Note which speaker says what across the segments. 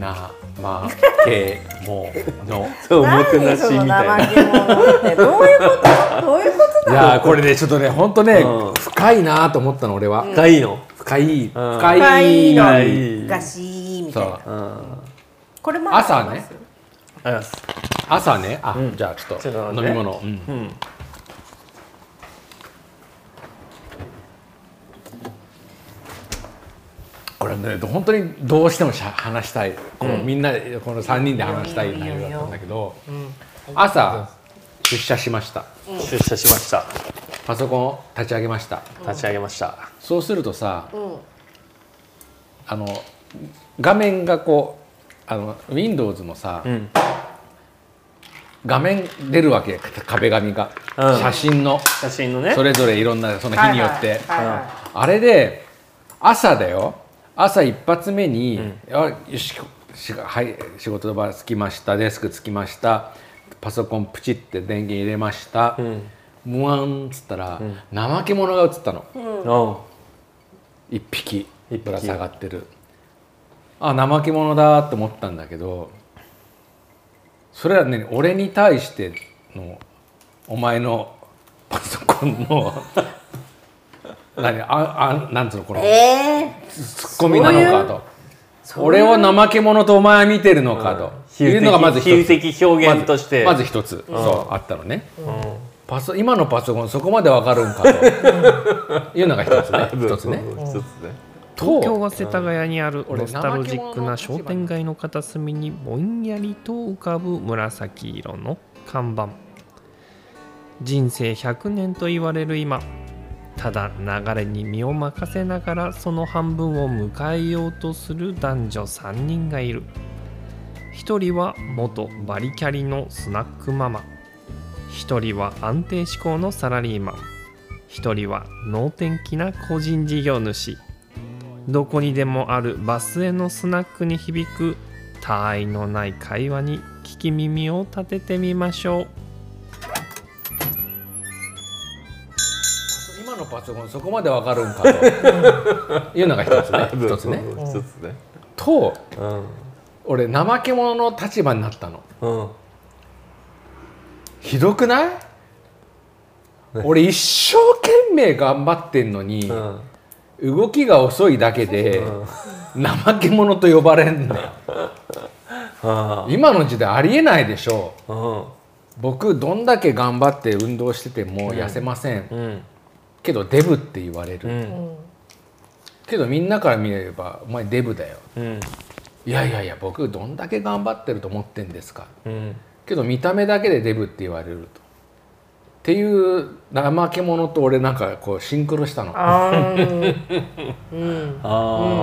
Speaker 1: なまけもの
Speaker 2: そうおもてなしみたいな。
Speaker 3: どういうことどういうこと
Speaker 1: い
Speaker 3: だ
Speaker 1: やーこれねちょっとね本当ね、
Speaker 2: うん。
Speaker 1: 深いなと思ったの俺は、
Speaker 2: 深い。の
Speaker 1: 深い。
Speaker 2: うん
Speaker 1: 深い。
Speaker 3: 深い。の
Speaker 2: 深い。
Speaker 3: ガシーみた
Speaker 1: そ
Speaker 3: い。うな
Speaker 2: うん
Speaker 3: これまだ
Speaker 1: 朝ね朝ねあ、
Speaker 2: うん
Speaker 1: じゃあちょっ
Speaker 2: と
Speaker 1: 飲み物、うん
Speaker 2: うん
Speaker 1: これね本当にどうしてもしゃ話したい。この、みんなでこの3人で話したい内容だったんだけど、朝出社しました。
Speaker 2: 出社しました。
Speaker 1: パソコンを立ち上げました。
Speaker 2: 立ち上げました。
Speaker 1: そうするとさ
Speaker 3: うん。
Speaker 1: あの画面がこうあの Windows のさ、
Speaker 2: うん。
Speaker 1: 画面出るわけ。壁紙が、
Speaker 2: うん。
Speaker 1: 写真の。
Speaker 2: 写真のね。
Speaker 1: それぞれいろんなその日によって、あれで朝だよ朝一発目に「あよししはい仕事場着きましたデスク着きましたパソコンプチって電源入れました」
Speaker 2: うん。
Speaker 1: ムワンっつったら、怠け者が映ったの。
Speaker 2: うん。
Speaker 1: 一匹ぶら下がってる。あ怠け者だって思ったんだけどそれはね俺に対してのお前のパソコンの何？ああなんつうのこの？
Speaker 3: え
Speaker 1: ツッコミなのかと。俺を怠け者とお前は見てるのかと。
Speaker 2: 比喩
Speaker 1: いうのがまず一つ。
Speaker 2: 喩的表現として。
Speaker 1: まずまず一つ、そうあったのね。
Speaker 2: うん。
Speaker 1: パソ今のパソコンそこまでわかるんかと。いうのが一つね。一つね。
Speaker 2: 一つね。
Speaker 4: 東京
Speaker 1: と
Speaker 4: は世田谷にある
Speaker 1: 俺
Speaker 4: ノスタルジックな商店街の片隅にぼんやりと浮かぶ紫色の看板。人生100年と言われる今ただ流れに身を任せながらその半分を迎えようとする男女3人がいる。一人は元バリキャリのスナックママ。一人は安定志向のサラリーマン。一人は能天気な個人事業主。どこにでもあるバスへのスナックに響く他愛のない会話に聞き耳を立ててみましょう。
Speaker 1: パソコンそこまでわかるんかと。いうのが一つね。一つね。
Speaker 2: 一つね。
Speaker 1: と
Speaker 2: うん。
Speaker 1: 俺怠け者の立場になったの。
Speaker 2: うん。
Speaker 1: ひどくない？俺一生懸命頑張ってんのに
Speaker 2: うん。
Speaker 1: 動きが遅いだけで怠け者と呼ばれんのよ
Speaker 2: あ
Speaker 1: 今の時代ありえないでしょ
Speaker 2: あうん。
Speaker 1: 僕どんだけ頑張って運動してても痩せません、
Speaker 2: うん
Speaker 1: けどデブって言われる、
Speaker 2: うん。
Speaker 1: けどみんなから見ればお前デブだよ。
Speaker 2: うん。
Speaker 1: いやいやいや僕どんだけ頑張ってると思ってんですか。
Speaker 2: うん。
Speaker 1: けど見た目だけでデブって言われると。っていう怠け者と俺なんかこうシンクロしたの。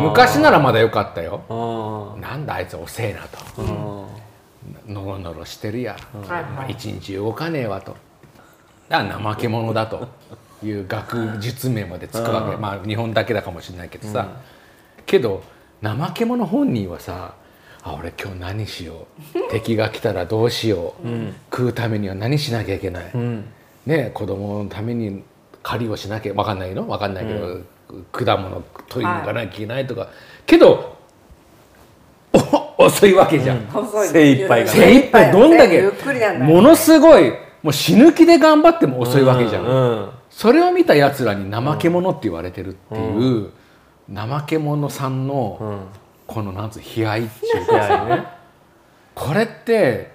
Speaker 1: 昔ならまだよかったよ。
Speaker 2: ああ
Speaker 1: なんだあいつ遅えなと。
Speaker 2: あ
Speaker 1: のろのろしてるや
Speaker 3: はいはい。
Speaker 1: 一日動かねえわと。だから怠け者だという学術名までつくわけ。
Speaker 2: うん。
Speaker 1: まあ日本だけだかもしれないけどさ、けど怠け者本人はさあ俺今日何しよう。敵が来たらどうしよう、
Speaker 2: ん。
Speaker 1: 食うためには何しなきゃいけない、
Speaker 2: うん。
Speaker 1: ね子供のために狩りをしなきゃ分かんないの？分かんないけど、果物取りに行かな？きゃいけないとか、けどお遅いわけじゃん、
Speaker 3: 細い。
Speaker 2: 精一杯がね。
Speaker 1: 精一杯どんだけものすごいもう死ぬ気で頑張っても遅いわけじゃん、
Speaker 2: うん
Speaker 1: それを見たやつらに怠け者って言われてるっていう、怠け者さんの、
Speaker 2: うん。
Speaker 1: このなんつう悲哀っていう
Speaker 2: い
Speaker 1: か
Speaker 2: やね。
Speaker 1: これって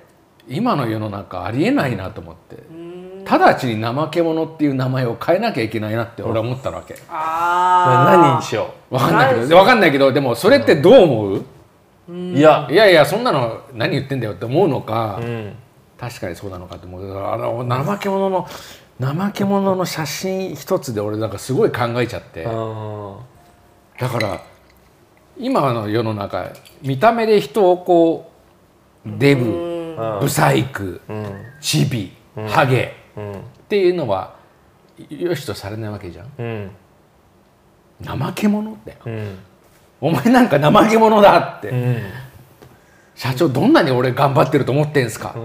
Speaker 1: 今の世の中ありえないなと思って。直ちに怠け者っていう名前を変えなきゃいけないなって俺は思ったわけ。
Speaker 3: あー。
Speaker 2: 何にしよ
Speaker 1: わかんないけどわかんないけどでもそれってどう思う？
Speaker 2: ういや。
Speaker 1: いやいやそんなの何言ってんだよって思うのか、
Speaker 2: うん。
Speaker 1: 確かにそうなのかと思う。あの怠け者の怠け者の写真一つで俺なんかすごい考えちゃって。
Speaker 2: あ
Speaker 1: だから今の世の中見た目で人をこうデブ
Speaker 2: あ
Speaker 1: ブサイク
Speaker 2: うん。
Speaker 1: チビハゲ。
Speaker 2: うん。
Speaker 1: っていうのはよしとされないわけじゃん。
Speaker 2: うん。
Speaker 1: 怠け者だよ
Speaker 2: うん。
Speaker 1: お前なんか怠け者だって、
Speaker 2: うん
Speaker 1: 社長どんなに俺頑張ってると思ってんすか、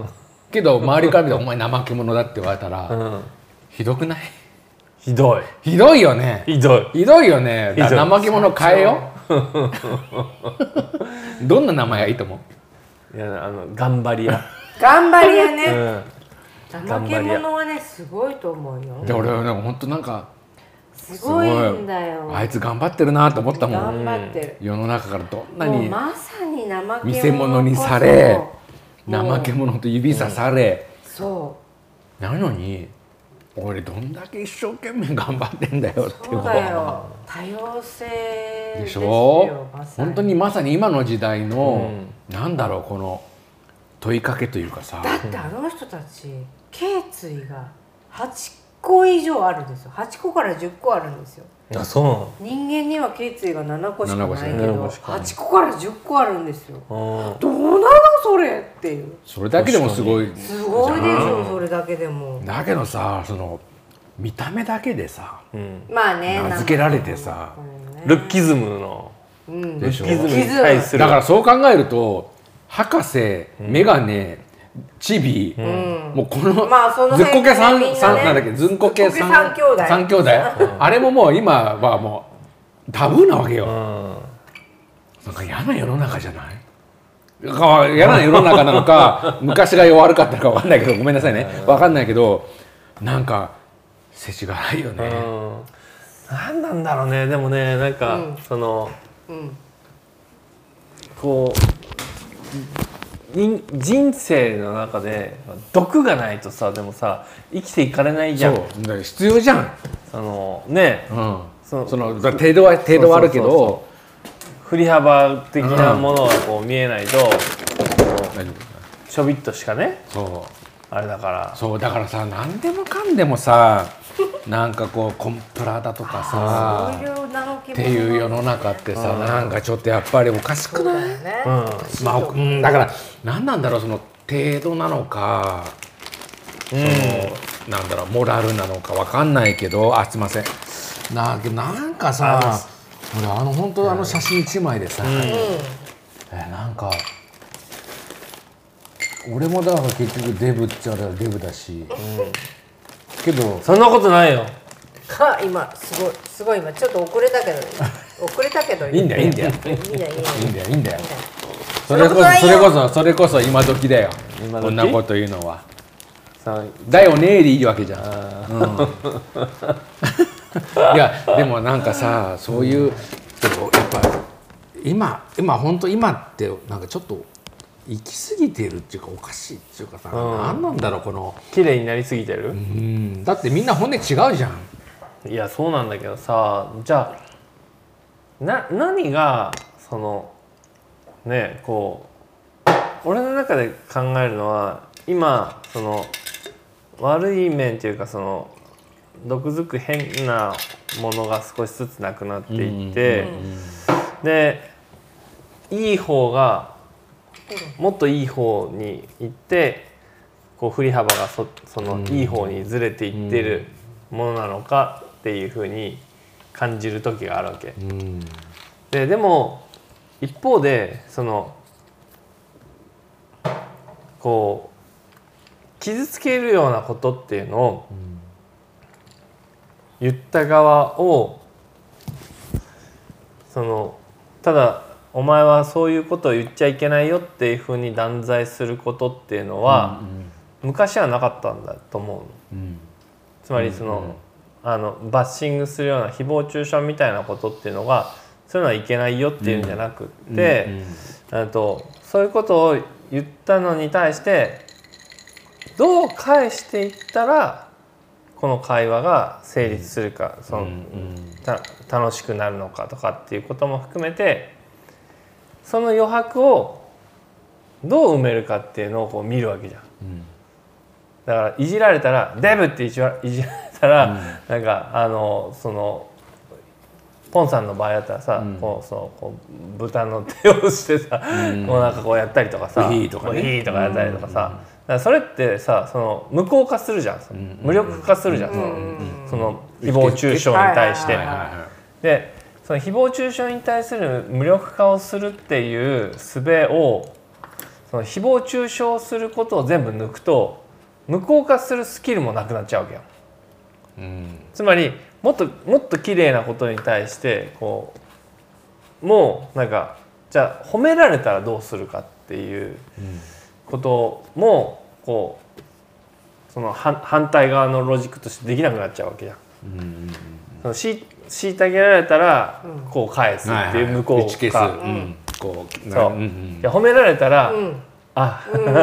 Speaker 1: けど周りから見たらお前怠け者だって言われたら、
Speaker 2: うん
Speaker 1: ひどくない？
Speaker 2: ひどい。
Speaker 1: ひどいよね。
Speaker 2: ひどい。
Speaker 1: ひどいよね。だから怠け者変えよどんな名前がいいと思う？
Speaker 2: いやあの頑張り屋。
Speaker 3: 頑張りや
Speaker 2: う
Speaker 3: ね
Speaker 2: ん
Speaker 3: 怠け者はねすごいと思うよ。
Speaker 1: で俺はなんか本当なんか
Speaker 3: すごいんだよ。
Speaker 1: あいつ頑張ってるなと思ったもん。
Speaker 3: 頑張ってる。
Speaker 1: 世の中からどんなに
Speaker 3: まさに怠け者
Speaker 1: 見せ物にされ怠け者と指さされ、
Speaker 3: そ
Speaker 1: なのに俺どんだけ一生懸命頑張ってんだよ
Speaker 3: う
Speaker 1: って
Speaker 3: そうだよ。多様性
Speaker 1: でしょ？
Speaker 3: まさに。
Speaker 1: 本当にまさに今の時代の、
Speaker 2: う
Speaker 1: なんだろうこの問いかけというかさ。
Speaker 3: だってあの人たち頸椎が8個以上あるんですよ。8個から10個あるんですよ。
Speaker 2: あそう
Speaker 3: 人間には頸椎が7個しかないけ
Speaker 1: 7
Speaker 3: ど
Speaker 2: 個しかない。
Speaker 3: 8個から10個あるんですよ。どうなのそれっていう。
Speaker 1: それだけでもすごい。
Speaker 3: すごいでしょそれだけでも。
Speaker 1: だけどさその見た目だけでさ
Speaker 2: うんうん
Speaker 3: まあね
Speaker 1: 名付けられてさ
Speaker 3: ね。
Speaker 2: ルッキズムの。
Speaker 3: うん。
Speaker 1: でしょ
Speaker 2: ルッキズム。に対する。
Speaker 1: だからそう考えると博士メガネチビ、
Speaker 3: ん。
Speaker 1: もうこの、
Speaker 3: まあその
Speaker 1: ずっこけ三、
Speaker 3: ね。
Speaker 1: 三なんだっけずんこけ
Speaker 3: ずっこけ
Speaker 1: 三
Speaker 3: 三兄弟。
Speaker 1: 三兄弟。あれももう今はもうタブーなわけよ、
Speaker 2: うん。
Speaker 1: なんか嫌な世の中じゃない？か嫌な世の中なのか昔が悪かったのか分かんないけどごめんなさいね。分かんないけどなんか世知辛いよね、
Speaker 2: うん。何なんだろうね。でもねなんか、
Speaker 3: うん。
Speaker 2: その
Speaker 3: うん。
Speaker 2: こう人人生の中で毒がないとさでもさ生きていかれないじゃん。
Speaker 1: そう。だから必要じゃん、
Speaker 2: そのね。
Speaker 1: うん、
Speaker 2: そ
Speaker 1: その程度は程度はあるけ
Speaker 2: そうそう
Speaker 1: ど
Speaker 2: 振り幅的なものがこう見えないと、ちょびっとしかね
Speaker 1: 夫そう。
Speaker 2: あれだから。
Speaker 1: そうだからさ何でもかんでもさなんかこうコンプラだとかさっていう世の中ってさなんかちょっとやっぱりおかしくない？
Speaker 3: よね
Speaker 2: うん。
Speaker 1: まあ、うん、だから何なんだろうその程度なのか、そのなんだろうモラルなのかわかんないけどあすいません。ななんかさ俺あの本当あの写真一枚でさ、えなんか俺もだから結局デブっちゃデブだし、けど。
Speaker 2: そんなことないよ。
Speaker 3: か今すごいすごい今ちょっと遅れたけど 遅れたけど。
Speaker 1: いいんだよいいんだよ。
Speaker 3: いいんだよいいんだよ。
Speaker 1: いいんだよいいんだよ。
Speaker 3: いいんだよ
Speaker 1: それこそそれこそそれこそ今時だよ。
Speaker 2: 今時？
Speaker 1: こんなこと言うのは。
Speaker 2: さ
Speaker 1: だよねーでいいわけじゃん、うん いやでもなんかさそういうでもやっぱ今今本当今ってなんかちょっと行き過ぎてるっていうかおかしいっていうかさ、
Speaker 2: うん。
Speaker 1: 何なんだろうこの。
Speaker 2: 綺麗になりすぎてる、
Speaker 1: うん。だってみんな骨違うじゃん。
Speaker 2: いやそうなんだけどさじゃあな何がそのねこう俺の中で考えるのは今その悪い面っていうかその毒づく変なものが少しずつなくなっていって、でいい方がもっといい方に行ってこう振り幅がそそのいい方にずれていってるものなのかっていうふうに感じる時があるわけ。
Speaker 1: うん。
Speaker 2: ででも一方でそのこう傷つけるようなことっていうのを言った側をそのただお前はそういうことを言っちゃいけないよっていうふうに断罪することっていうのは、昔はなかったんだと思うの。
Speaker 1: うん。
Speaker 2: つまりその,、あのバッシングするような誹謗中傷みたいなことっていうのがそういうのはいけないよっていうんじゃなくって、あとそういうことを言ったのに対してどう返していったらこの会話が成立するか、そのた楽しくなるのかとかっていうことも含めてその余白をどう埋めるかっていうのをこう見るわけじゃん。だからいじられたら「デブ!」っていじらいじられたら、なんかあのそのポンさんの場合だったらさ、こうそのこう豚の手をしてさ、こうなんかこうやったりとかさ
Speaker 1: ウヒーとかね。
Speaker 2: ウヒーとかやったりとかさ、それってさその無効化するじゃん、無力化するじゃん、そのその誹謗中傷に対して。でその誹謗中傷に対する無力化をするっていう術をその誹謗中傷することを全部抜くと無効化するスキルもなくなっちゃうわけよ。
Speaker 1: いうん。
Speaker 2: つまりもっともっと綺麗なことに対してこもなんかじゃあ褒められたらどうするかっていうこともこうその反反対側のロジックとしてできなくなっちゃうわけじゃん。
Speaker 1: うんうん
Speaker 2: そのし虐げられたら
Speaker 3: うん。
Speaker 2: こう返すっていう向こ
Speaker 1: 打ち消す、
Speaker 2: うか、
Speaker 1: うん、こう
Speaker 2: そう。
Speaker 1: うんうん
Speaker 2: いや褒められたら、
Speaker 3: うん。
Speaker 2: あ
Speaker 3: うん。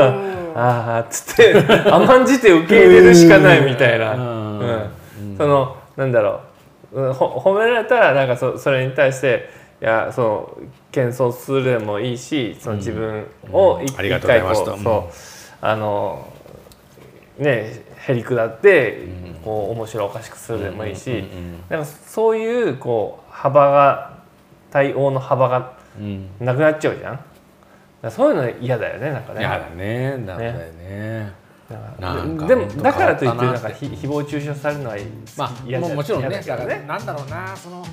Speaker 2: あーっつって甘んじて受け入れるしかないみたいな、
Speaker 1: うん。
Speaker 2: うん。そのなんだろう。褒められたらなんかそそれに対していやその謙遜するでもいいしその自分を一回こうそうあのねへりくだって
Speaker 1: うん。
Speaker 2: こう面白おかしくするでもいいし、
Speaker 1: うん
Speaker 2: なんかそういうこう幅が対応の幅がなくなっちゃうじゃん。そういうの嫌だよねなんかね。
Speaker 1: やだね。だよね。
Speaker 2: だから
Speaker 1: なんか
Speaker 2: でもだからといって
Speaker 1: な
Speaker 2: なんかひ誹謗中傷されるのは
Speaker 1: まあももちろんね
Speaker 2: 嫌
Speaker 1: だからなんだろうなその